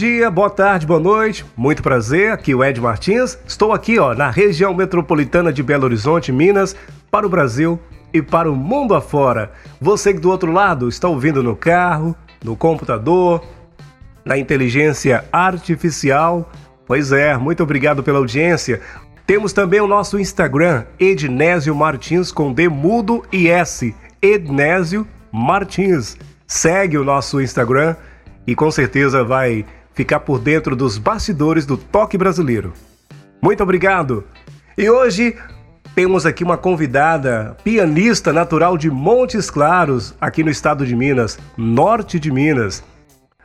Dia, boa tarde, boa noite. Muito prazer, aqui é o Ed Martins. Estou aqui, ó, na região metropolitana de Belo Horizonte, Minas, para o Brasil e para o mundo afora. Você que do outro lado está ouvindo no carro, no computador, na inteligência artificial. Pois é, muito obrigado pela audiência. Temos também o nosso Instagram, Ednésio Martins com D mudo e S. Ednésio Martins. Segue o nosso Instagram e com certeza vai ficar por dentro dos bastidores do toque brasileiro. Muito obrigado! E hoje temos aqui uma convidada, pianista natural de Montes Claros, aqui no estado de Minas, norte de Minas.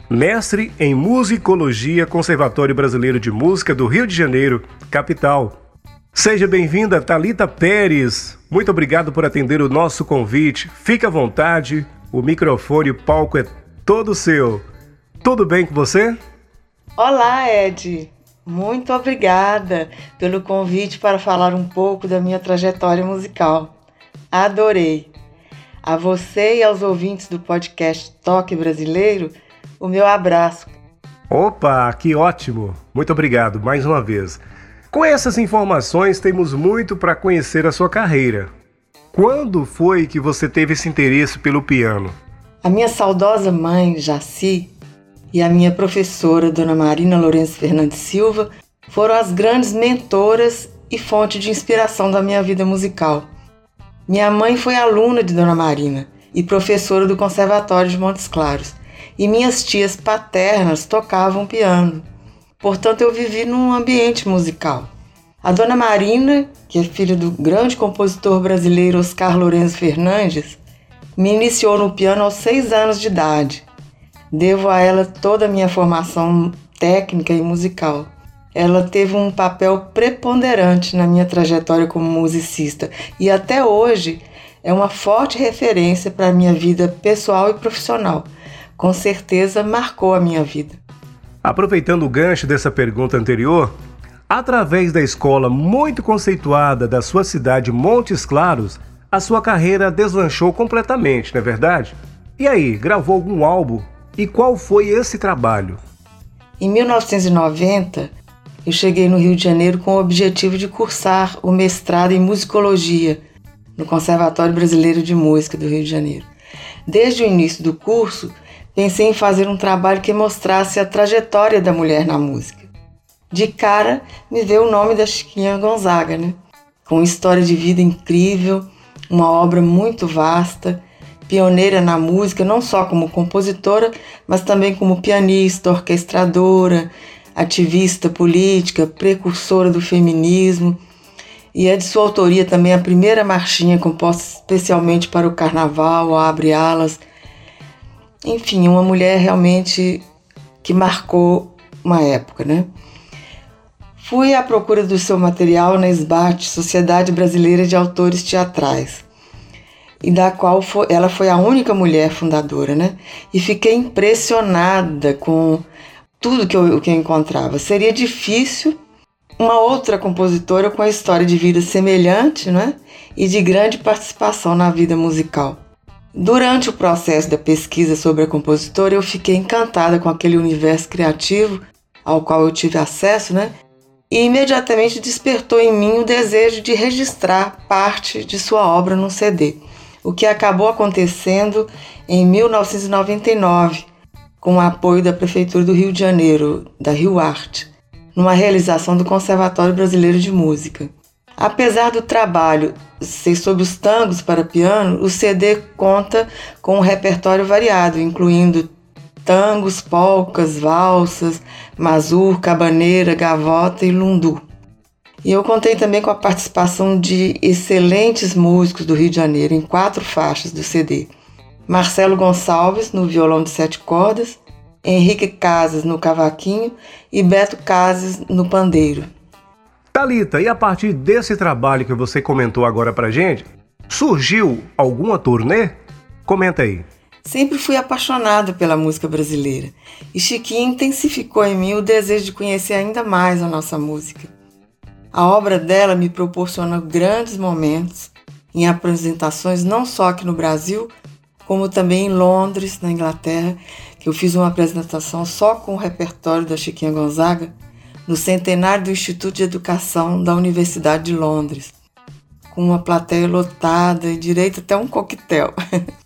Mestre em Musicologia, Conservatório Brasileiro de Música do Rio de Janeiro, capital. Seja bem-vinda, Talita Pérez. Muito obrigado por atender o nosso convite. Fique à vontade, o microfone e o palco é todo seu. Tudo bem com você? Olá, Ed. Muito obrigada pelo convite para falar um pouco da minha trajetória musical. Adorei. A você e aos ouvintes do podcast Toque Brasileiro, o meu abraço. Opa, que ótimo! Muito obrigado mais uma vez. Com essas informações, temos muito para conhecer a sua carreira. Quando foi que você teve esse interesse pelo piano? A minha saudosa mãe, Jaci, e a minha professora, Dona Marina Lourenço Fernandes Silva, foram as grandes mentoras e fonte de inspiração da minha vida musical. Minha mãe foi aluna de Dona Marina e professora do Conservatório de Montes Claros, e minhas tias paternas tocavam piano. Portanto, eu vivi num ambiente musical. A Dona Marina, que é filha do grande compositor brasileiro Oscar Lourenço Fernandes, me iniciou no piano aos seis anos de idade Devo a ela toda a minha formação técnica e musical. Ela teve um papel preponderante na minha trajetória como musicista e até hoje é uma forte referência para a minha vida pessoal e profissional. Com certeza marcou a minha vida. Aproveitando o gancho dessa pergunta anterior, através da escola muito conceituada da sua cidade Montes Claros, a sua carreira deslanchou completamente, não é verdade? E aí, gravou algum álbum e qual foi esse trabalho? Em 1990, eu cheguei no Rio de Janeiro com o objetivo de cursar o mestrado em musicologia no Conservatório Brasileiro de Música do Rio de Janeiro. Desde o início do curso, pensei em fazer um trabalho que mostrasse a trajetória da mulher na música. De cara, me veio o nome da Chiquinha Gonzaga, né? Com história de vida incrível, uma obra muito vasta pioneira na música, não só como compositora, mas também como pianista, orquestradora, ativista política, precursora do feminismo. E é de sua autoria também a primeira marchinha composta especialmente para o carnaval, Abre Alas. Enfim, uma mulher realmente que marcou uma época, né? Fui à procura do seu material na SBAT, Sociedade Brasileira de Autores Teatrais e da qual foi, ela foi a única mulher fundadora, né? E fiquei impressionada com tudo que eu, que eu encontrava. Seria difícil uma outra compositora com a história de vida semelhante, né? E de grande participação na vida musical. Durante o processo da pesquisa sobre a compositora, eu fiquei encantada com aquele universo criativo ao qual eu tive acesso, né? E imediatamente despertou em mim o desejo de registrar parte de sua obra num CD o que acabou acontecendo em 1999, com o apoio da Prefeitura do Rio de Janeiro, da Rio Arte, numa realização do Conservatório Brasileiro de Música. Apesar do trabalho ser sobre os tangos para piano, o CD conta com um repertório variado, incluindo tangos, polcas, valsas, mazur, cabaneira, gavota e lundu. E eu contei também com a participação de excelentes músicos do Rio de Janeiro em quatro faixas do CD. Marcelo Gonçalves no violão de sete cordas, Henrique Casas no cavaquinho e Beto Casas no pandeiro. Talita, e a partir desse trabalho que você comentou agora pra gente, surgiu alguma turnê? Comenta aí. Sempre fui apaixonada pela música brasileira e Chiquinha intensificou em mim o desejo de conhecer ainda mais a nossa música. A obra dela me proporciona grandes momentos em apresentações não só aqui no Brasil, como também em Londres, na Inglaterra, que eu fiz uma apresentação só com o repertório da Chiquinha Gonzaga no centenário do Instituto de Educação da Universidade de Londres, com uma plateia lotada e direito até um coquetel.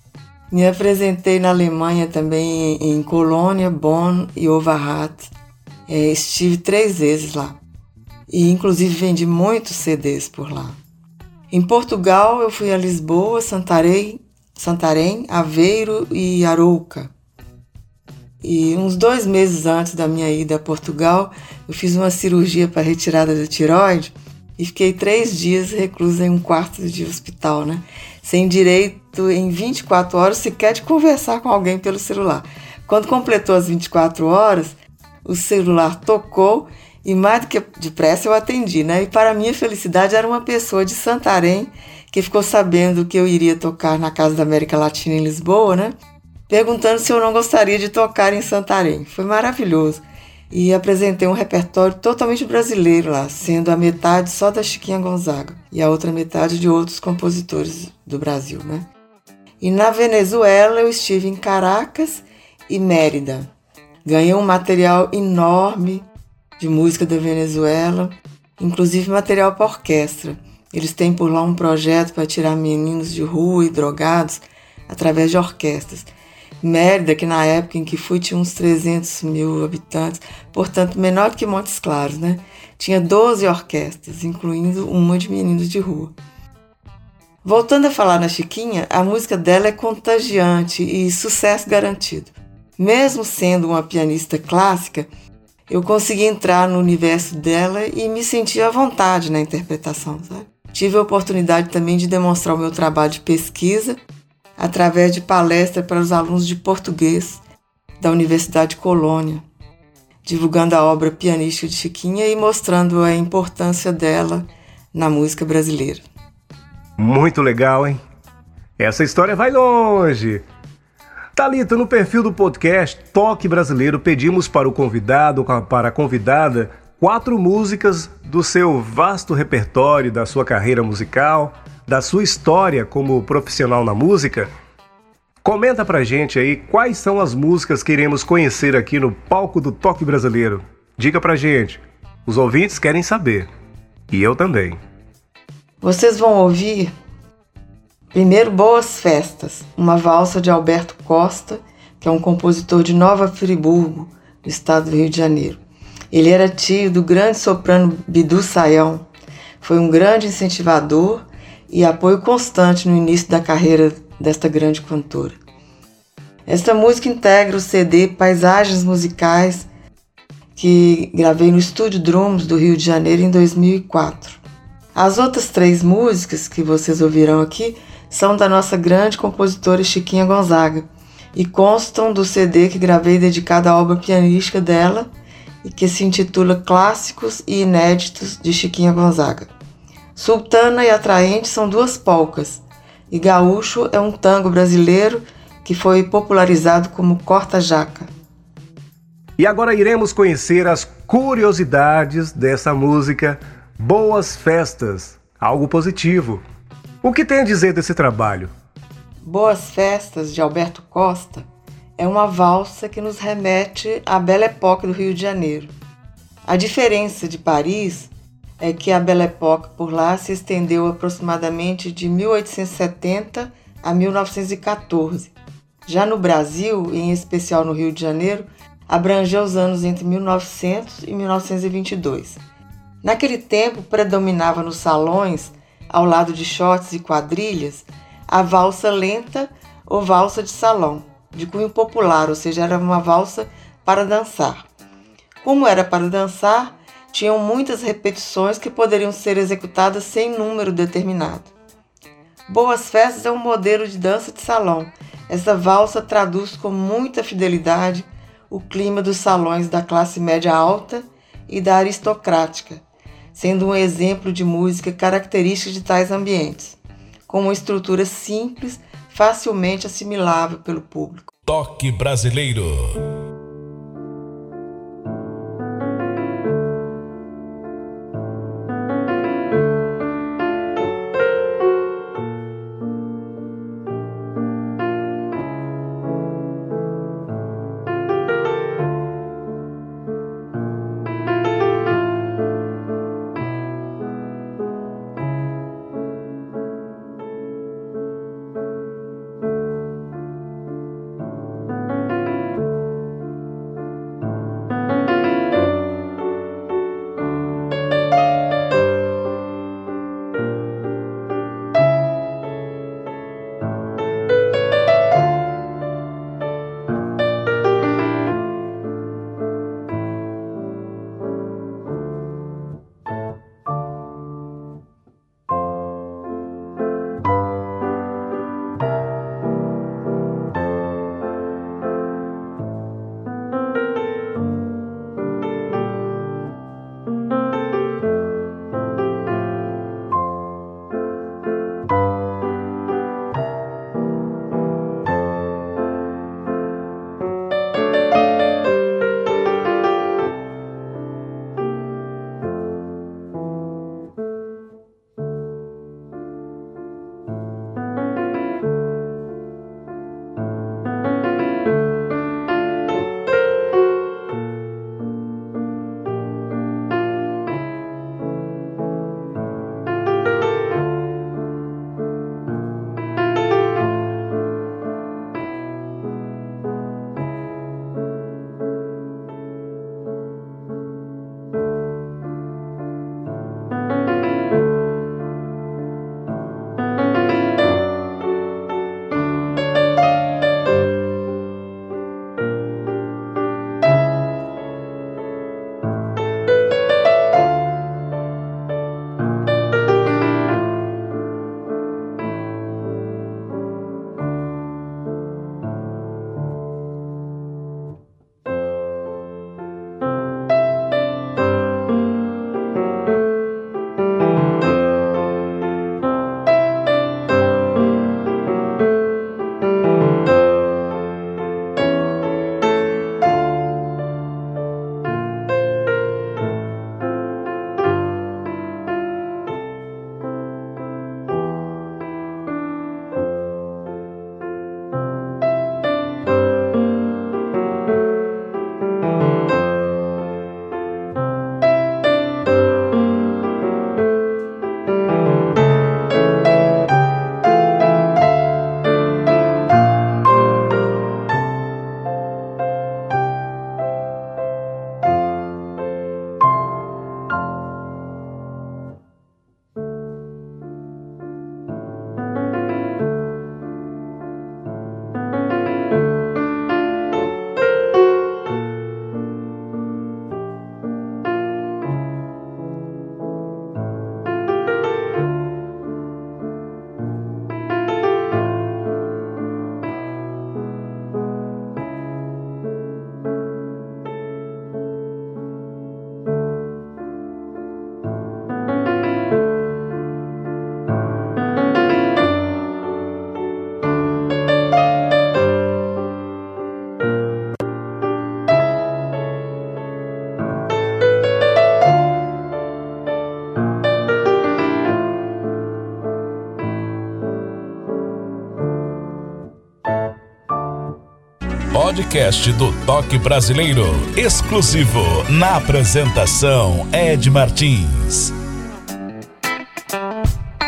Me apresentei na Alemanha também, em Colônia, Bonn e Overhat. É, estive três vezes lá. E inclusive vendi muitos CDs por lá. Em Portugal, eu fui a Lisboa, Santarém, Santarém Aveiro e Arouca. E uns dois meses antes da minha ida a Portugal, eu fiz uma cirurgia para retirada da tiroide e fiquei três dias reclusa em um quarto de hospital, né? Sem direito em 24 horas sequer de conversar com alguém pelo celular. Quando completou as 24 horas, o celular tocou e mais do que depressa eu atendi, né? E para minha felicidade era uma pessoa de Santarém que ficou sabendo que eu iria tocar na Casa da América Latina em Lisboa, né? Perguntando se eu não gostaria de tocar em Santarém. Foi maravilhoso. E apresentei um repertório totalmente brasileiro lá, sendo a metade só da Chiquinha Gonzaga e a outra metade de outros compositores do Brasil, né? E na Venezuela eu estive em Caracas e Mérida. Ganhei um material enorme de música da Venezuela, inclusive material para orquestra. Eles têm por lá um projeto para tirar meninos de rua e drogados através de orquestras. Mérida, que na época em que fui tinha uns 300 mil habitantes, portanto menor que Montes Claros, né? Tinha 12 orquestras, incluindo uma de meninos de rua. Voltando a falar na Chiquinha, a música dela é contagiante e sucesso garantido. Mesmo sendo uma pianista clássica, eu consegui entrar no universo dela e me senti à vontade na interpretação. Sabe? Tive a oportunidade também de demonstrar o meu trabalho de pesquisa através de palestra para os alunos de português da Universidade de Colônia, divulgando a obra pianística de Chiquinha e mostrando a importância dela na música brasileira. Muito legal, hein? Essa história vai longe. Talita, no perfil do podcast Toque Brasileiro, pedimos para o convidado, para a convidada, quatro músicas do seu vasto repertório, da sua carreira musical, da sua história como profissional na música. Comenta pra gente aí quais são as músicas que iremos conhecer aqui no palco do Toque Brasileiro. Diga pra gente. Os ouvintes querem saber. E eu também. Vocês vão ouvir Primeiro, Boas Festas, uma valsa de Alberto Costa, que é um compositor de Nova Friburgo, do estado do Rio de Janeiro. Ele era tio do grande soprano Bidu Sayão. Foi um grande incentivador e apoio constante no início da carreira desta grande cantora. Esta música integra o CD Paisagens Musicais que gravei no Estúdio Drums do Rio de Janeiro em 2004. As outras três músicas que vocês ouvirão aqui são da nossa grande compositora Chiquinha Gonzaga e constam do CD que gravei dedicado à obra pianística dela e que se intitula Clássicos e Inéditos de Chiquinha Gonzaga. Sultana e Atraente são duas polcas e Gaúcho é um tango brasileiro que foi popularizado como corta-jaca. E agora iremos conhecer as curiosidades dessa música Boas Festas, algo positivo. O que tem a dizer desse trabalho? Boas Festas, de Alberto Costa, é uma valsa que nos remete à Belle Époque do Rio de Janeiro. A diferença de Paris é que a Belle Époque por lá se estendeu aproximadamente de 1870 a 1914. Já no Brasil, em especial no Rio de Janeiro, abrangeu os anos entre 1900 e 1922. Naquele tempo, predominava nos salões ao lado de shorts e quadrilhas, a valsa lenta ou valsa de salão, de cunho popular, ou seja, era uma valsa para dançar. Como era para dançar, tinham muitas repetições que poderiam ser executadas sem número determinado. Boas Festas é um modelo de dança de salão. Essa valsa traduz com muita fidelidade o clima dos salões da classe média alta e da aristocrática, sendo um exemplo de música característica de tais ambientes, com uma estrutura simples, facilmente assimilável pelo público. Toque brasileiro. Podcast do Toque Brasileiro, exclusivo na apresentação Ed Martins.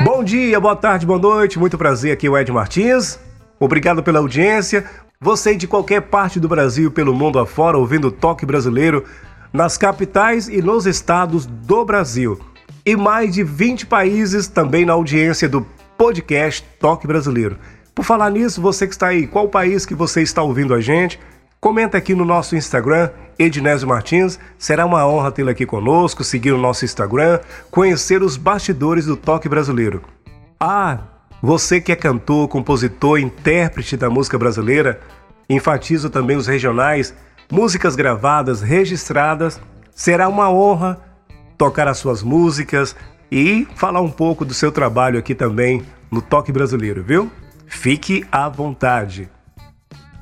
Bom dia, boa tarde, boa noite, muito prazer aqui é o Ed Martins. Obrigado pela audiência. Você de qualquer parte do Brasil pelo mundo afora ouvindo o Toque Brasileiro nas capitais e nos estados do Brasil. E mais de 20 países também na audiência do podcast Toque Brasileiro. Por falar nisso, você que está aí, qual país que você está ouvindo a gente? Comenta aqui no nosso Instagram, Ednésio Martins. Será uma honra tê-lo aqui conosco, seguir o nosso Instagram, conhecer os bastidores do toque brasileiro. Ah, você que é cantor, compositor, intérprete da música brasileira, enfatizo também os regionais. músicas gravadas, registradas. Será uma honra tocar as suas músicas e falar um pouco do seu trabalho aqui também no Toque Brasileiro, viu? Fique à vontade.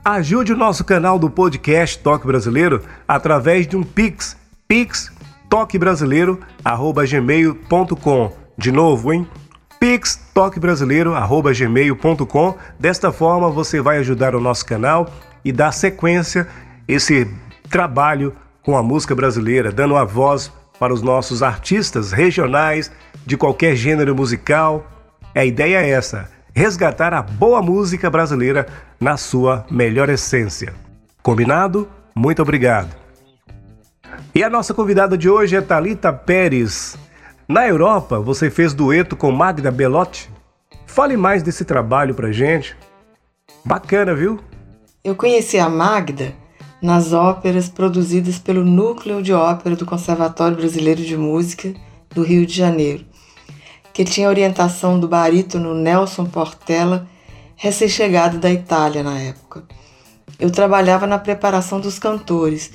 Ajude o nosso canal do podcast Toque Brasileiro através de um Pix, pix toquebrasileiro@gmail.com. De novo, hein? Pix toquebrasileiro@gmail.com. Desta forma você vai ajudar o nosso canal e dar sequência esse trabalho com a música brasileira, dando a voz para os nossos artistas regionais de qualquer gênero musical. A ideia é essa: resgatar a boa música brasileira na sua melhor essência. Combinado? Muito obrigado. E a nossa convidada de hoje é Talita Pérez. Na Europa, você fez dueto com Magda Belotti. Fale mais desse trabalho pra gente. Bacana, viu? Eu conheci a Magda nas óperas produzidas pelo Núcleo de Ópera do Conservatório Brasileiro de Música do Rio de Janeiro, que tinha orientação do barítono Nelson Portela, recém-chegado da Itália na época. Eu trabalhava na preparação dos cantores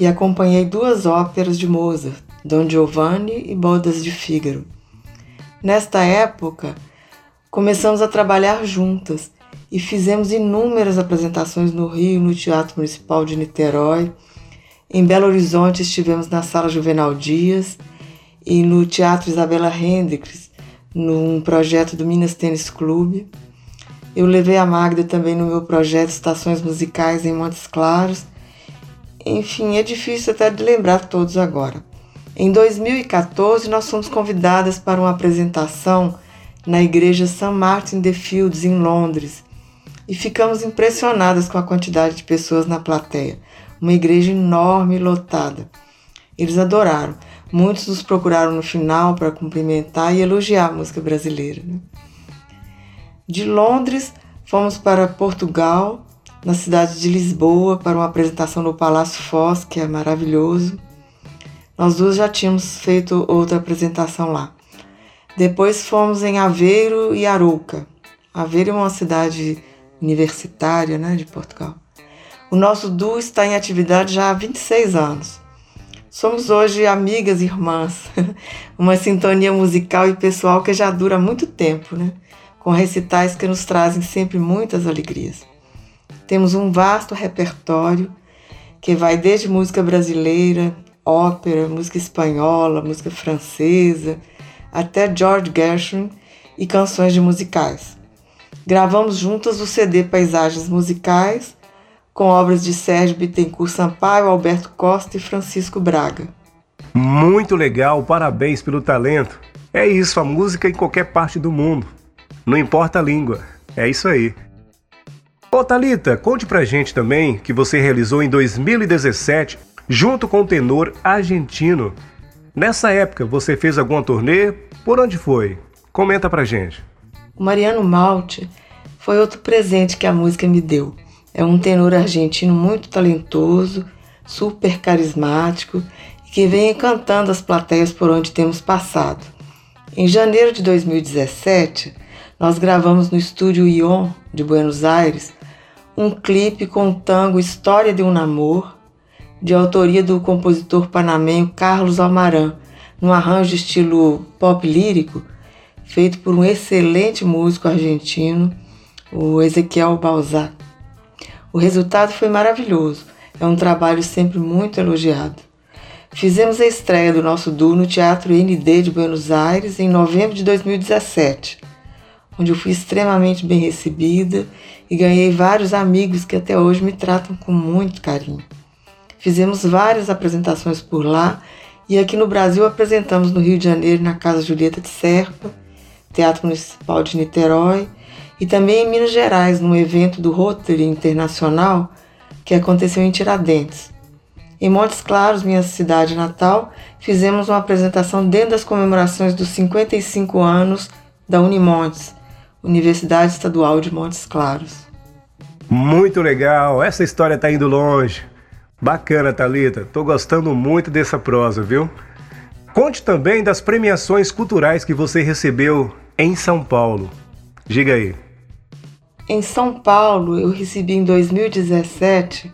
e acompanhei duas óperas de Mozart, Don Giovanni e Bodas de Fígaro. Nesta época, começamos a trabalhar juntas e fizemos inúmeras apresentações no Rio, no Teatro Municipal de Niterói. Em Belo Horizonte estivemos na Sala Juvenal Dias e no Teatro Isabela Hendricks, num projeto do Minas Tênis Clube. Eu levei a Magda também no meu projeto Estações Musicais em Montes Claros enfim, é difícil até de lembrar todos agora. Em 2014, nós fomos convidadas para uma apresentação na igreja St. Martin de Fields, em Londres, e ficamos impressionadas com a quantidade de pessoas na plateia. Uma igreja enorme e lotada. Eles adoraram. Muitos nos procuraram no final para cumprimentar e elogiar a música brasileira. Né? De Londres, fomos para Portugal na cidade de Lisboa para uma apresentação no Palácio Foz, que é maravilhoso. Nós duas já tínhamos feito outra apresentação lá. Depois fomos em Aveiro e Arouca. Aveiro é uma cidade universitária né, de Portugal. O nosso duo está em atividade já há 26 anos. Somos hoje amigas e irmãs, uma sintonia musical e pessoal que já dura muito tempo, né? com recitais que nos trazem sempre muitas alegrias. Temos um vasto repertório que vai desde música brasileira, ópera, música espanhola, música francesa, até George Gershwin e canções de musicais. Gravamos juntas o CD Paisagens Musicais, com obras de Sérgio Bittencourt Sampaio, Alberto Costa e Francisco Braga. Muito legal, parabéns pelo talento. É isso, a música em qualquer parte do mundo. Não importa a língua. É isso aí. Ô Thalita, conte pra gente também que você realizou em 2017 junto com o tenor argentino. Nessa época, você fez alguma turnê? Por onde foi? Comenta pra gente. O Mariano Malte foi outro presente que a música me deu. É um tenor argentino muito talentoso, super carismático e que vem encantando as plateias por onde temos passado. Em janeiro de 2017, nós gravamos no estúdio Ion de Buenos Aires um clipe com o tango História de um Namor, de autoria do compositor panamenho Carlos Almaran, num arranjo estilo pop lírico, feito por um excelente músico argentino, o Ezequiel Balzac. O resultado foi maravilhoso, é um trabalho sempre muito elogiado. Fizemos a estreia do nosso duo no Teatro ND de Buenos Aires em novembro de 2017 onde eu fui extremamente bem recebida e ganhei vários amigos que até hoje me tratam com muito carinho. Fizemos várias apresentações por lá e aqui no Brasil apresentamos no Rio de Janeiro na Casa Julieta de Serpa, Teatro Municipal de Niterói e também em Minas Gerais, num evento do Rotary Internacional que aconteceu em Tiradentes. Em Montes Claros, minha cidade natal, fizemos uma apresentação dentro das comemorações dos 55 anos da Unimontes, Universidade Estadual de Montes Claros. Muito legal, essa história tá indo longe. Bacana, Talita. Tô gostando muito dessa prosa, viu? Conte também das premiações culturais que você recebeu em São Paulo. Diga aí. Em São Paulo, eu recebi em 2017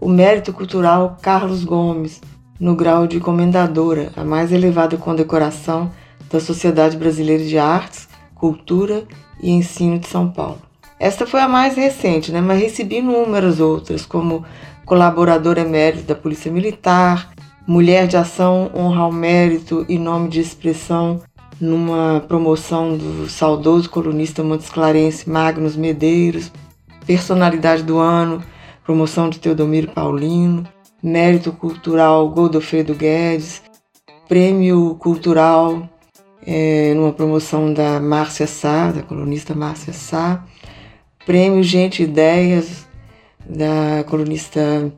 o Mérito Cultural Carlos Gomes, no grau de comendadora, a mais elevada condecoração da Sociedade Brasileira de Artes, Cultura e Ensino de São Paulo. Esta foi a mais recente, né? mas recebi inúmeras outras, como colaborador emérito da Polícia Militar, Mulher de Ação Honra ao Mérito e Nome de Expressão numa promoção do saudoso colunista Montes Clarence Magnus Medeiros, Personalidade do Ano, promoção de Teodomiro Paulino, Mérito Cultural Godofredo Guedes, Prêmio Cultural é, numa promoção da Márcia Sá, da colunista Márcia Sá, Prêmio Gente Ideias, da colunista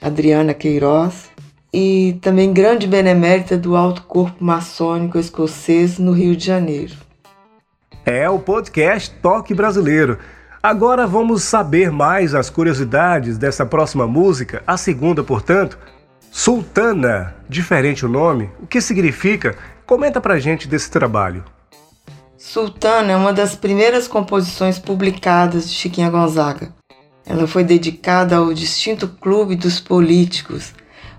Adriana Queiroz, e também grande benemérita do Alto Corpo Maçônico Escocês no Rio de Janeiro. É o podcast Toque Brasileiro. Agora vamos saber mais as curiosidades dessa próxima música, a segunda, portanto, Sultana, diferente o nome, o que significa? Comenta pra gente desse trabalho. Sultana é uma das primeiras composições publicadas de Chiquinha Gonzaga. Ela foi dedicada ao distinto clube dos políticos.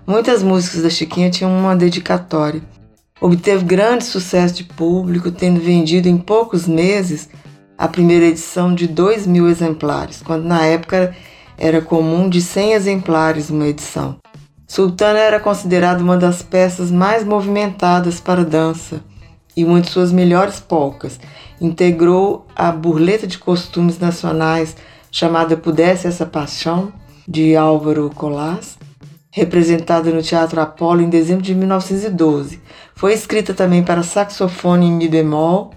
Muitas músicas da Chiquinha tinham uma dedicatória. Obteve grande sucesso de público, tendo vendido em poucos meses a primeira edição de 2 mil exemplares, quando na época era comum de 100 exemplares uma edição. Sultana era considerada uma das peças mais movimentadas para dança e uma de suas melhores polcas. Integrou a burleta de costumes nacionais chamada Pudesse Essa Paixão, de Álvaro Colás, representada no Teatro Apolo em dezembro de 1912. Foi escrita também para saxofone em mi bemol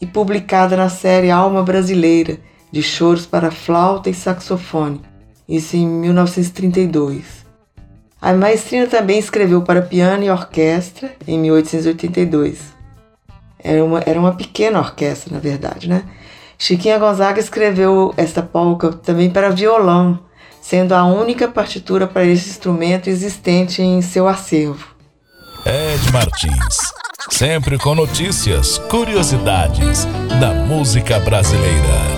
e publicada na série Alma Brasileira, de choros para flauta e saxofone, isso em 1932. A maestrina também escreveu para piano e orquestra em 1882. Era uma, era uma pequena orquestra, na verdade, né? Chiquinha Gonzaga escreveu esta polca também para violão, sendo a única partitura para esse instrumento existente em seu acervo. Ed Martins, sempre com notícias, curiosidades da música brasileira.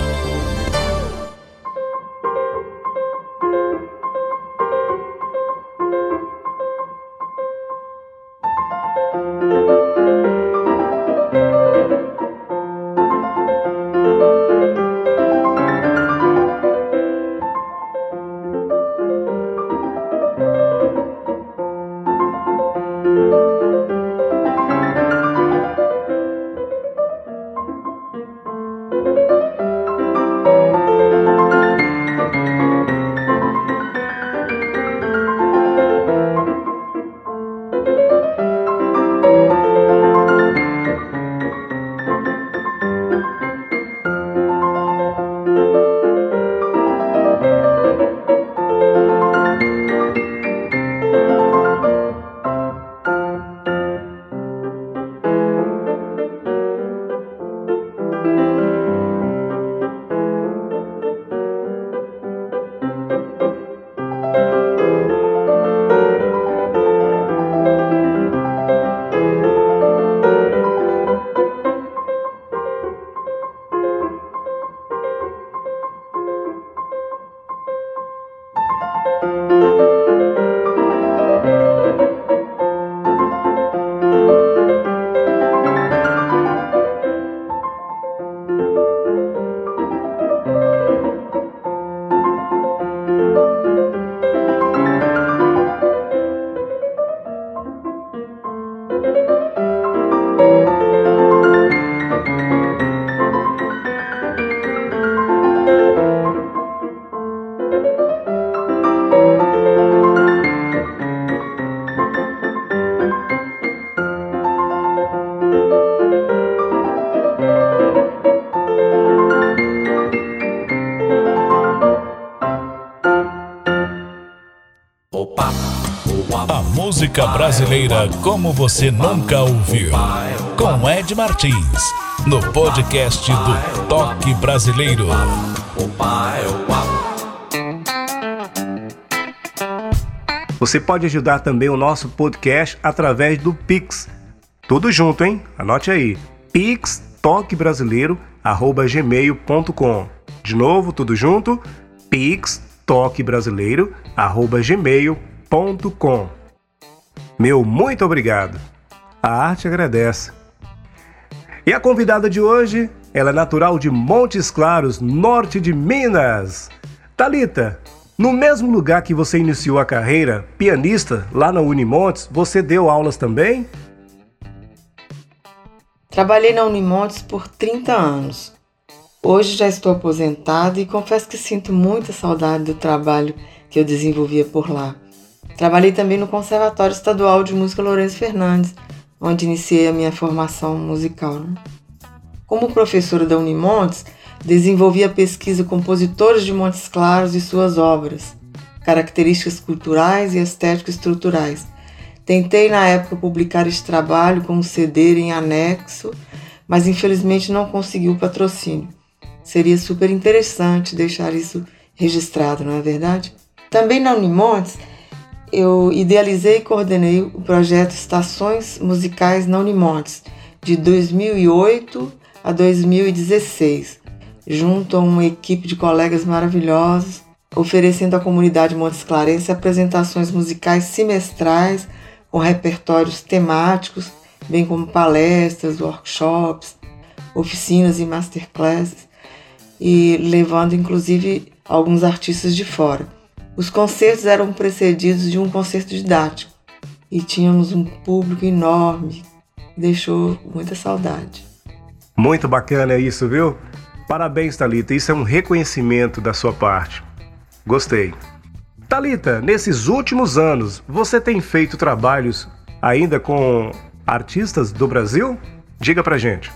Música brasileira como você nunca ouviu. Com Ed Martins, no podcast do Toque Brasileiro. Você pode ajudar também o nosso podcast através do Pix. Tudo junto, hein? Anote aí. pixtoquebrasileiro@gmail.com. De novo, tudo junto. pix toquebrasileiro@gmail.com. Meu muito obrigado. A arte agradece. E a convidada de hoje, ela é natural de Montes Claros, norte de Minas. Talita, no mesmo lugar que você iniciou a carreira, pianista, lá na Unimontes, você deu aulas também? Trabalhei na Unimontes por 30 anos. Hoje já estou aposentada e confesso que sinto muita saudade do trabalho que eu desenvolvia por lá. Trabalhei também no Conservatório Estadual de Música Lourenço Fernandes, onde iniciei a minha formação musical. Né? Como professora da Unimontes, desenvolvi a pesquisa Compositores de Montes Claros e suas obras, características culturais e estéticas estruturais. Tentei na época publicar este trabalho com um CD em anexo, mas infelizmente não consegui o patrocínio. Seria super interessante deixar isso registrado, não é verdade? Também na Unimontes, eu idealizei e coordenei o projeto Estações Musicais na Unimontes, de 2008 a 2016, junto a uma equipe de colegas maravilhosos, oferecendo à comunidade Montes Clarense apresentações musicais semestrais com repertórios temáticos, bem como palestras, workshops, oficinas e masterclasses, e levando inclusive alguns artistas de fora. Os concertos eram precedidos de um concerto didático e tínhamos um público enorme, deixou muita saudade. Muito bacana isso, viu? Parabéns, Talita. Isso é um reconhecimento da sua parte. Gostei. Talita, nesses últimos anos, você tem feito trabalhos ainda com artistas do Brasil? Diga pra gente.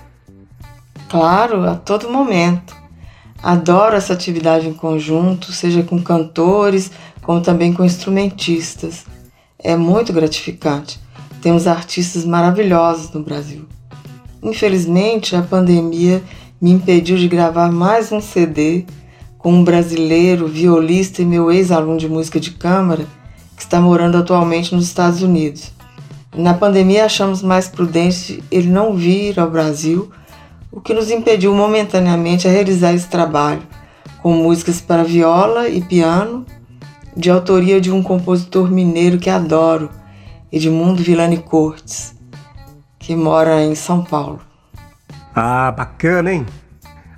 Claro, a todo momento. Adoro essa atividade em conjunto, seja com cantores, como também com instrumentistas. É muito gratificante. Temos artistas maravilhosos no Brasil. Infelizmente, a pandemia me impediu de gravar mais um CD com um brasileiro, violista e meu ex-aluno de música de câmara, que está morando atualmente nos Estados Unidos. Na pandemia, achamos mais prudente ele não vir ao Brasil o que nos impediu momentaneamente a realizar esse trabalho, com músicas para viola e piano, de autoria de um compositor mineiro que adoro, Edmundo Villani Cortes, que mora em São Paulo. Ah, bacana, hein?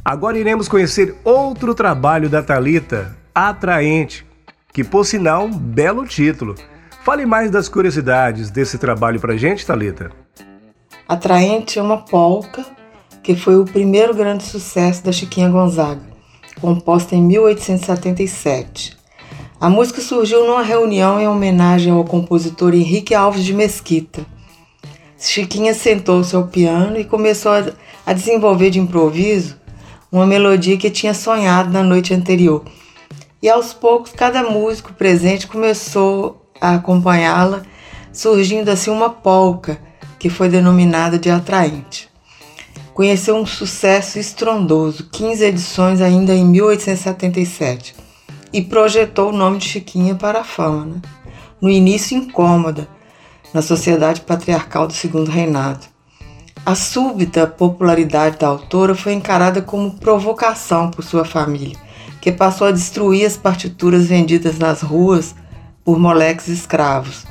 Agora iremos conhecer outro trabalho da Talita, Atraente, que por sinal, um belo título. Fale mais das curiosidades desse trabalho pra gente, Talita. Atraente é uma polca que foi o primeiro grande sucesso da Chiquinha Gonzaga, composta em 1877. A música surgiu numa reunião em homenagem ao compositor Henrique Alves de Mesquita. Chiquinha sentou-se ao piano e começou a desenvolver de improviso uma melodia que tinha sonhado na noite anterior. E aos poucos, cada músico presente começou a acompanhá-la, surgindo assim uma polca que foi denominada de atraente conheceu um sucesso estrondoso, 15 edições ainda em 1877, e projetou o nome de Chiquinha para a fama. Né? No início incômoda, na sociedade patriarcal do Segundo Reinado. A súbita popularidade da autora foi encarada como provocação por sua família, que passou a destruir as partituras vendidas nas ruas por moleques escravos.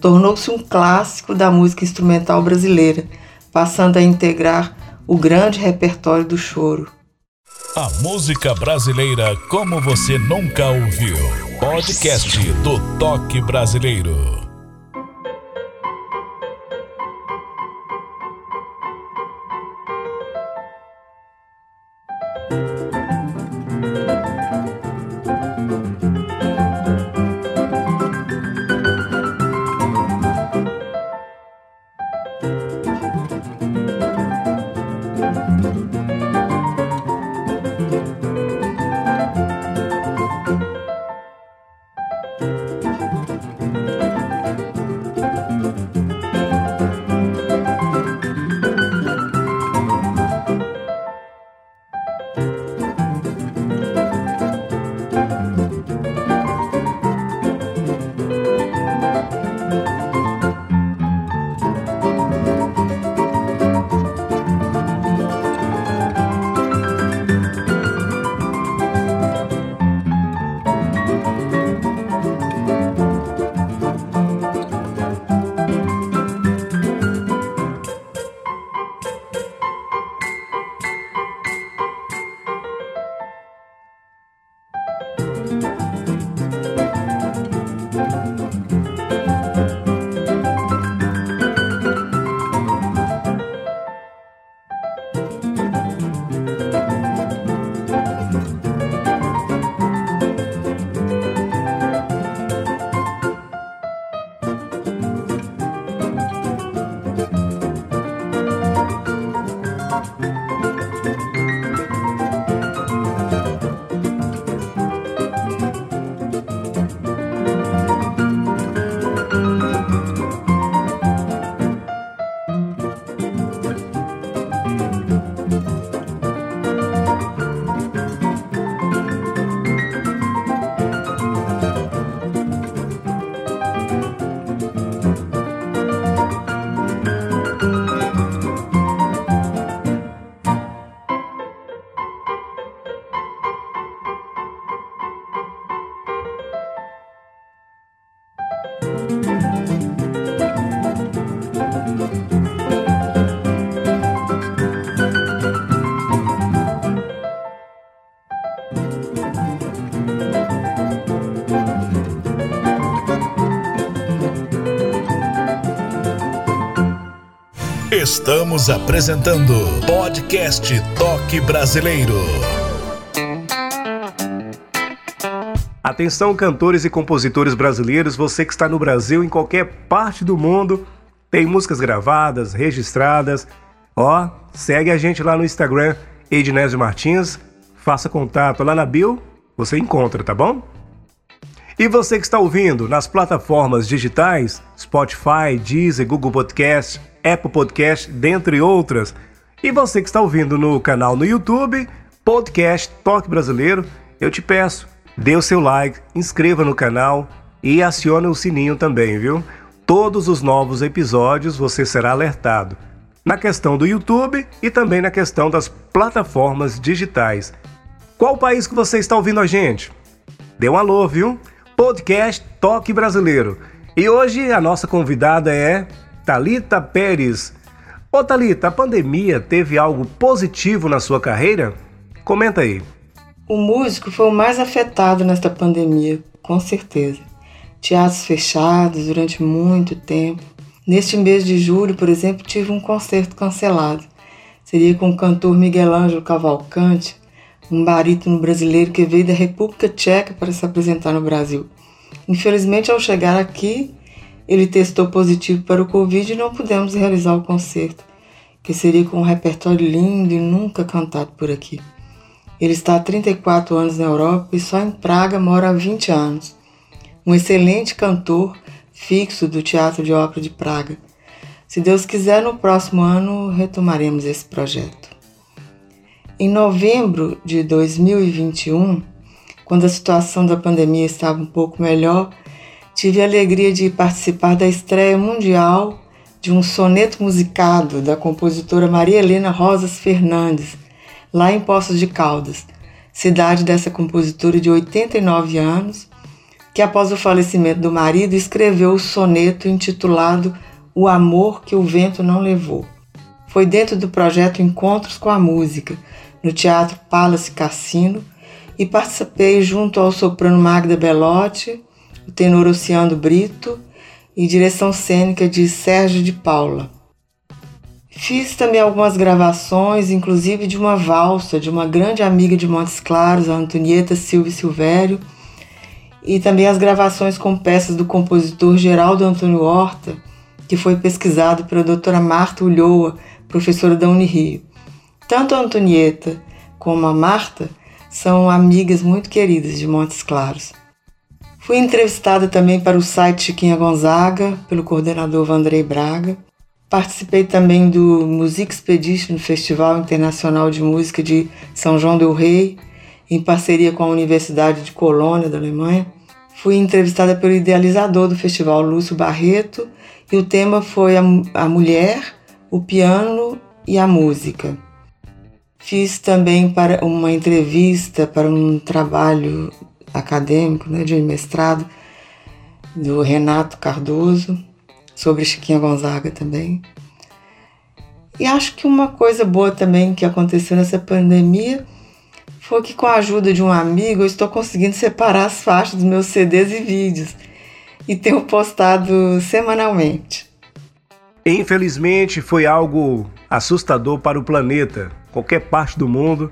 Tornou-se um clássico da música instrumental brasileira, passando a integrar o grande repertório do choro. A música brasileira como você nunca ouviu. Podcast do Toque Brasileiro. Estamos apresentando Podcast Toque Brasileiro. Atenção, cantores e compositores brasileiros, você que está no Brasil, em qualquer parte do mundo, tem músicas gravadas, registradas. Ó, segue a gente lá no Instagram, Ednésio Martins, faça contato lá na bio, você encontra, tá bom? E você que está ouvindo nas plataformas digitais, Spotify, Deezer, Google Podcast, Apple Podcast, dentre outras. E você que está ouvindo no canal no YouTube, Podcast Toque Brasileiro, eu te peço, dê o seu like, inscreva no canal e acione o sininho também, viu? Todos os novos episódios você será alertado. Na questão do YouTube e também na questão das plataformas digitais. Qual país que você está ouvindo a gente? Dê um alô, viu? Podcast Toque Brasileiro. E hoje a nossa convidada é Talita Pérez. Ô Talita, a pandemia teve algo positivo na sua carreira? Comenta aí. O músico foi o mais afetado nesta pandemia, com certeza. Teatros fechados durante muito tempo. Neste mês de julho, por exemplo, tive um concerto cancelado. Seria com o cantor Miguel Ângelo Cavalcante, um barítono brasileiro que veio da República Tcheca para se apresentar no Brasil. Infelizmente, ao chegar aqui, ele testou positivo para o Covid e não pudemos realizar o concerto, que seria com um repertório lindo e nunca cantado por aqui. Ele está há 34 anos na Europa e só em Praga mora há 20 anos. Um excelente cantor fixo do Teatro de Ópera de Praga. Se Deus quiser, no próximo ano retomaremos esse projeto. Em novembro de 2021, quando a situação da pandemia estava um pouco melhor, tive a alegria de participar da estreia mundial de um soneto musicado da compositora Maria Helena Rosas Fernandes, lá em Poços de Caldas, cidade dessa compositora de 89 anos, que após o falecimento do marido escreveu o soneto intitulado O Amor que o Vento Não Levou. Foi dentro do projeto Encontros com a Música, no Teatro Palace Cassino, e participei junto ao soprano Magda Belotti, o tenor Oceano Brito e direção cênica de Sérgio de Paula. Fiz também algumas gravações, inclusive de uma valsa de uma grande amiga de Montes Claros, a Antonieta Silva Silvério, e também as gravações com peças do compositor Geraldo Antônio Horta, que foi pesquisado pela doutora Marta Ulloa, professora da Unirio. Tanto a Antonieta como a Marta são amigas muito queridas de Montes Claros. Fui entrevistada também para o site Chiquinha Gonzaga, pelo coordenador Vandrei Braga. Participei também do Music Expedition, Festival Internacional de Música de São João del Rei, em parceria com a Universidade de Colônia, da Alemanha. Fui entrevistada pelo idealizador do festival, Lúcio Barreto, e o tema foi a, a mulher, o piano e a música. Fiz também para uma entrevista para um trabalho acadêmico, né, de mestrado, do Renato Cardoso, sobre Chiquinha Gonzaga também. E acho que uma coisa boa também que aconteceu nessa pandemia foi que, com a ajuda de um amigo, eu estou conseguindo separar as faixas dos meus CDs e vídeos e tenho postado semanalmente. Infelizmente, foi algo assustador para o planeta. Qualquer parte do mundo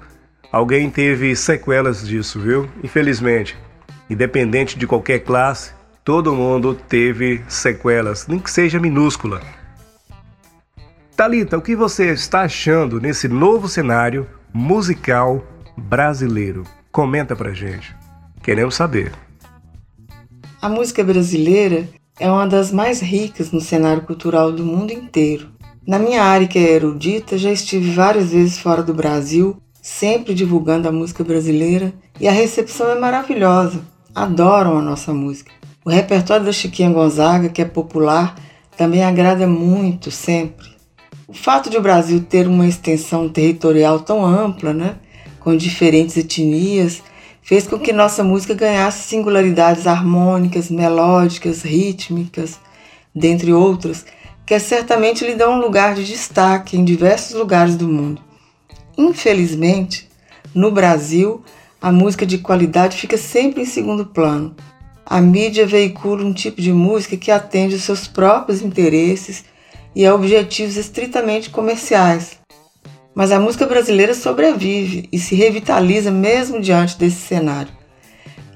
Alguém teve sequelas disso, viu? Infelizmente. Independente de qualquer classe, todo mundo teve sequelas, nem que seja minúscula. Talita, o que você está achando nesse novo cenário musical brasileiro? Comenta pra gente. Queremos saber. A música brasileira é uma das mais ricas no cenário cultural do mundo inteiro. Na minha área, que é erudita, já estive várias vezes fora do Brasil sempre divulgando a música brasileira e a recepção é maravilhosa. Adoram a nossa música. O repertório da Chiquinha Gonzaga, que é popular, também agrada muito sempre. O fato de o Brasil ter uma extensão territorial tão ampla, né, com diferentes etnias, fez com que nossa música ganhasse singularidades harmônicas, melódicas, rítmicas, dentre outras, que certamente lhe dão um lugar de destaque em diversos lugares do mundo. Infelizmente, no Brasil, a música de qualidade fica sempre em segundo plano. A mídia veicula um tipo de música que atende os seus próprios interesses e a objetivos estritamente comerciais. Mas a música brasileira sobrevive e se revitaliza mesmo diante desse cenário.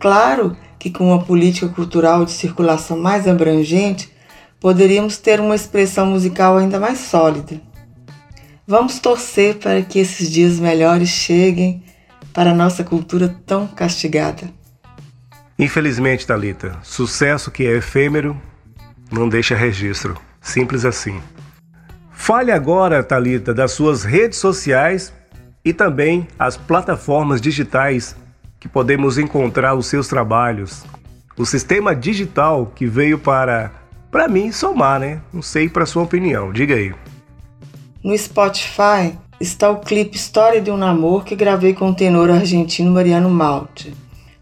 Claro que com uma política cultural de circulação mais abrangente, poderíamos ter uma expressão musical ainda mais sólida. Vamos torcer para que esses dias melhores cheguem para a nossa cultura tão castigada. Infelizmente, Talita, sucesso que é efêmero não deixa registro. Simples assim. Fale agora, Talita, das suas redes sociais e também as plataformas digitais que podemos encontrar os seus trabalhos. O sistema digital que veio para, para mim, somar, né? Não sei para sua opinião. Diga aí. No Spotify está o clipe História de um Namor que gravei com o tenor argentino Mariano Malte.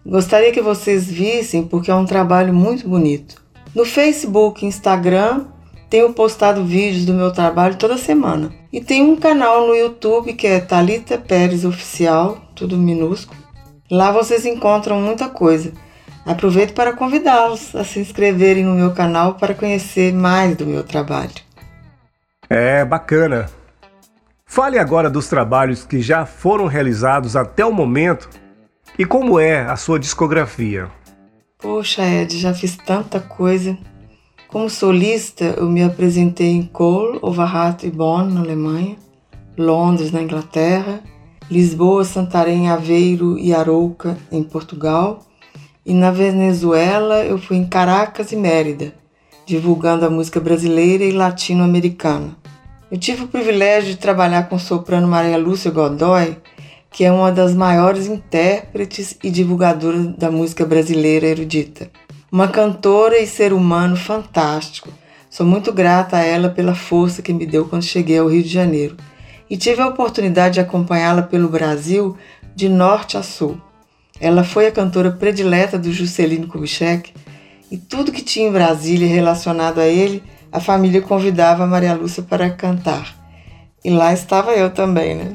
Gostaria que vocês vissem porque é um trabalho muito bonito. No Facebook e Instagram tenho postado vídeos do meu trabalho toda semana. E tem um canal no YouTube que é Talita Pérez Oficial, tudo minúsculo. Lá vocês encontram muita coisa. Aproveito para convidá-los a se inscreverem no meu canal para conhecer mais do meu trabalho. É bacana. Fale agora dos trabalhos que já foram realizados até o momento e como é a sua discografia. Poxa, Ed, já fiz tanta coisa. Como solista, eu me apresentei em Kohl, Overhatt e Bonn, na Alemanha, Londres, na Inglaterra, Lisboa, Santarém, Aveiro e Arouca, em Portugal. E na Venezuela eu fui em Caracas e Mérida, divulgando a música brasileira e latino-americana. Eu tive o privilégio de trabalhar com o soprano Maria Lúcia Godoy, que é uma das maiores intérpretes e divulgadoras da música brasileira erudita. Uma cantora e ser humano fantástico. Sou muito grata a ela pela força que me deu quando cheguei ao Rio de Janeiro e tive a oportunidade de acompanhá-la pelo Brasil de norte a sul. Ela foi a cantora predileta do Juscelino Kubitschek e tudo que tinha em Brasília relacionado a ele, a família convidava a Maria Lúcia para cantar. E lá estava eu também, né?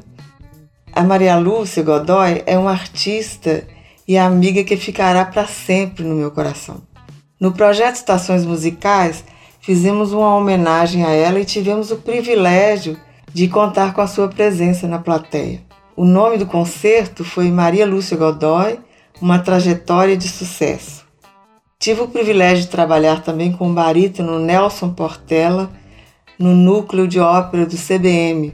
A Maria Lúcia Godoy é uma artista e amiga que ficará para sempre no meu coração. No projeto Estações Musicais, fizemos uma homenagem a ela e tivemos o privilégio de contar com a sua presença na plateia. O nome do concerto foi Maria Lúcia Godoy, uma trajetória de sucesso. Tive o privilégio de trabalhar também com o barítono Nelson Portela no núcleo de ópera do CBM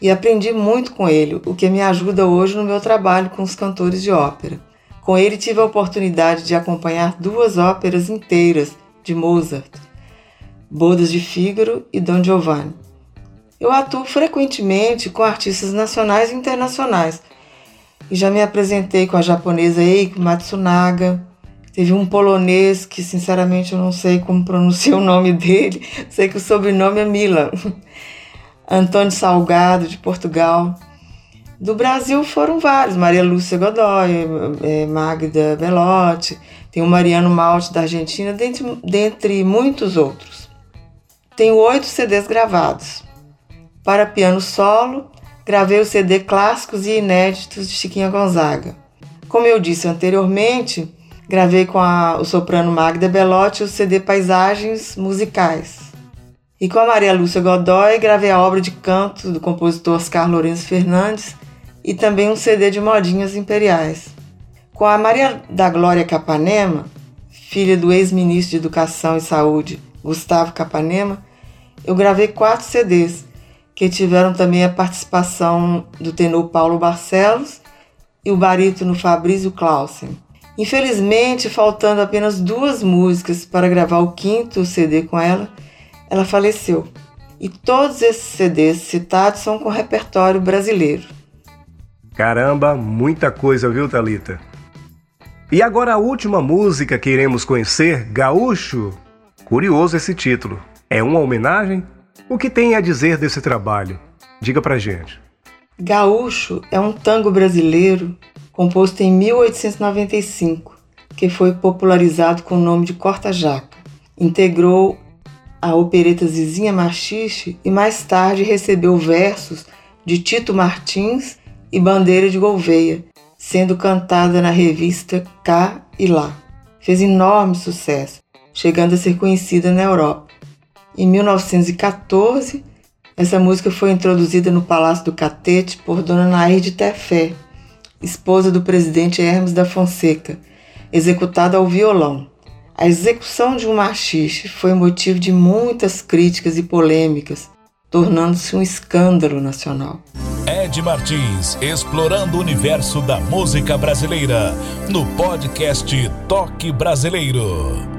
e aprendi muito com ele, o que me ajuda hoje no meu trabalho com os cantores de ópera. Com ele tive a oportunidade de acompanhar duas óperas inteiras de Mozart, Bodas de Fígaro e Don Giovanni. Eu atuo frequentemente com artistas nacionais e internacionais. E já me apresentei com a japonesa Eiko Matsunaga. Teve um polonês que, sinceramente, eu não sei como pronunciar o nome dele. Sei que o sobrenome é Milan. Antônio Salgado, de Portugal. Do Brasil foram vários. Maria Lúcia Godoy, eh, Magda Belotti. Tem o Mariano Malte, da Argentina, dentre, dentre muitos outros. Tenho oito CDs gravados. Para piano solo, gravei o CD Clássicos e Inéditos de Chiquinha Gonzaga. Como eu disse anteriormente, gravei com a, o soprano Magda Belotti o CD Paisagens Musicais. E com a Maria Lúcia Godoy, gravei a obra de canto do compositor Oscar Lourenço Fernandes e também um CD de modinhas imperiais. Com a Maria da Glória Capanema, filha do ex-ministro de Educação e Saúde Gustavo Capanema, eu gravei quatro CDs que tiveram também a participação do tenor Paulo Barcelos e o barítono Fabrício Clausen. Infelizmente, faltando apenas duas músicas para gravar o quinto CD com ela, ela faleceu. E todos esses CDs citados são com repertório brasileiro. Caramba, muita coisa, viu, Talita? E agora a última música que iremos conhecer, Gaúcho. Curioso esse título. É uma homenagem? O que tem a dizer desse trabalho? Diga pra gente. Gaúcho é um tango brasileiro composto em 1895, que foi popularizado com o nome de Corta Jaca. Integrou a opereta Zizinha Machixe e mais tarde recebeu versos de Tito Martins e Bandeira de Gouveia, sendo cantada na revista Cá e Lá. Fez enorme sucesso, chegando a ser conhecida na Europa. Em 1914, essa música foi introduzida no Palácio do Catete por Dona Nair de Tefé, esposa do presidente Hermes da Fonseca, executada ao violão. A execução de um machixe foi motivo de muitas críticas e polêmicas, tornando-se um escândalo nacional. Ed Martins, explorando o universo da música brasileira, no podcast Toque Brasileiro.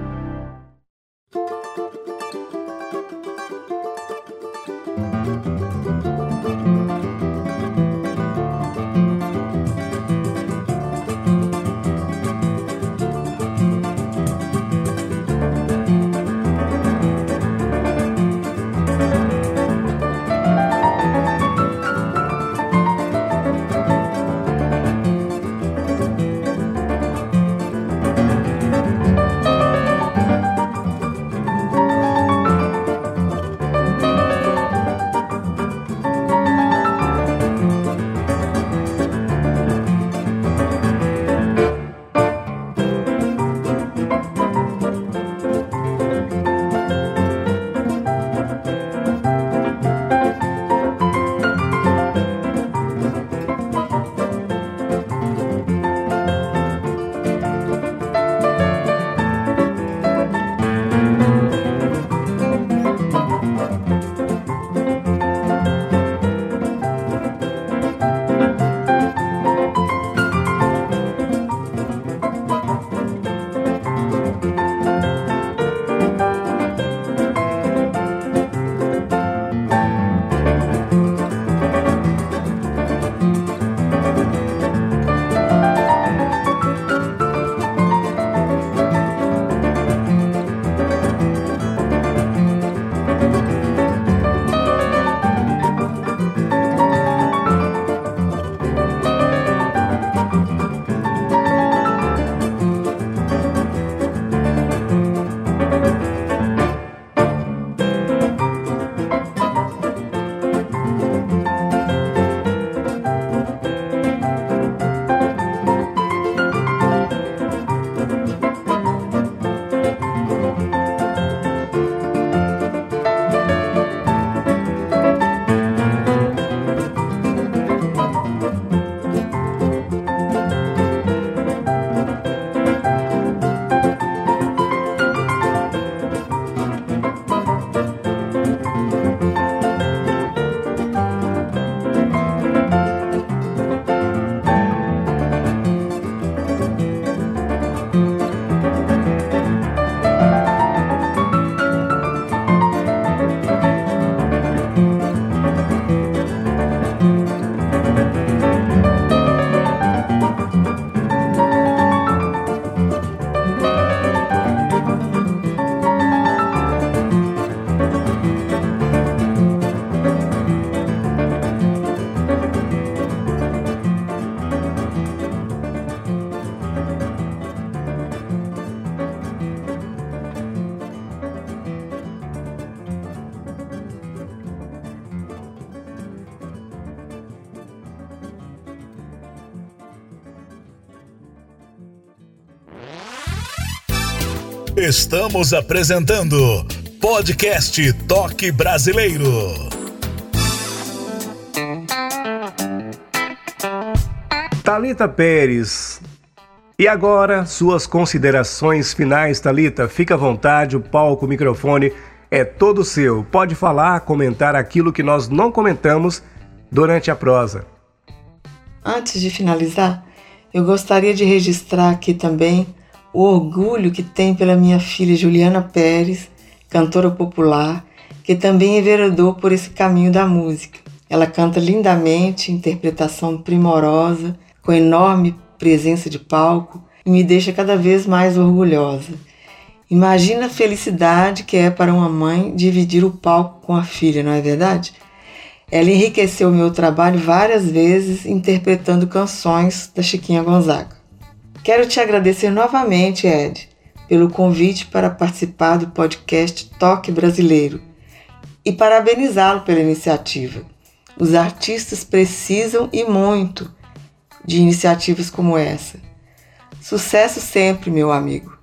Estamos apresentando Podcast Toque Brasileiro. Talita Pérez. E agora, suas considerações finais, Talita. Fica à vontade, o palco, o microfone é todo seu. Pode falar, comentar aquilo que nós não comentamos durante a prosa. Antes de finalizar, eu gostaria de registrar aqui também o orgulho que tem pela minha filha Juliana Pérez, cantora popular, que também enveredou por esse caminho da música. Ela canta lindamente, interpretação primorosa, com enorme presença de palco e me deixa cada vez mais orgulhosa. Imagina a felicidade que é para uma mãe dividir o palco com a filha, não é verdade? Ela enriqueceu meu trabalho várias vezes interpretando canções da Chiquinha Gonzaga. Quero te agradecer novamente, Ed, pelo convite para participar do podcast Toque Brasileiro e parabenizá-lo pela iniciativa. Os artistas precisam e muito de iniciativas como essa. Sucesso sempre, meu amigo.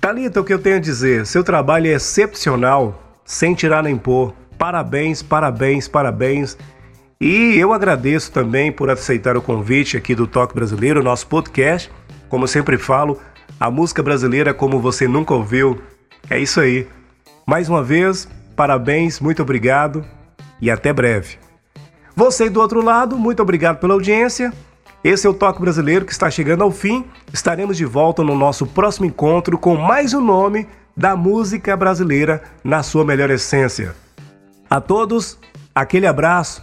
Talita, o que eu tenho a dizer? Seu trabalho é excepcional, sem tirar nem pôr. Parabéns, parabéns, parabéns. E eu agradeço também por aceitar o convite aqui do Toque Brasileiro, nosso podcast. Como sempre falo, a música brasileira como você nunca ouviu. É isso aí. Mais uma vez, parabéns, muito obrigado e até breve. Você do outro lado, muito obrigado pela audiência. Esse é o Toque Brasileiro que está chegando ao fim. Estaremos de volta no nosso próximo encontro com mais um nome da música brasileira na sua melhor essência. A todos, aquele abraço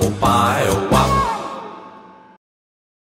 Oh, bye, oh, wow.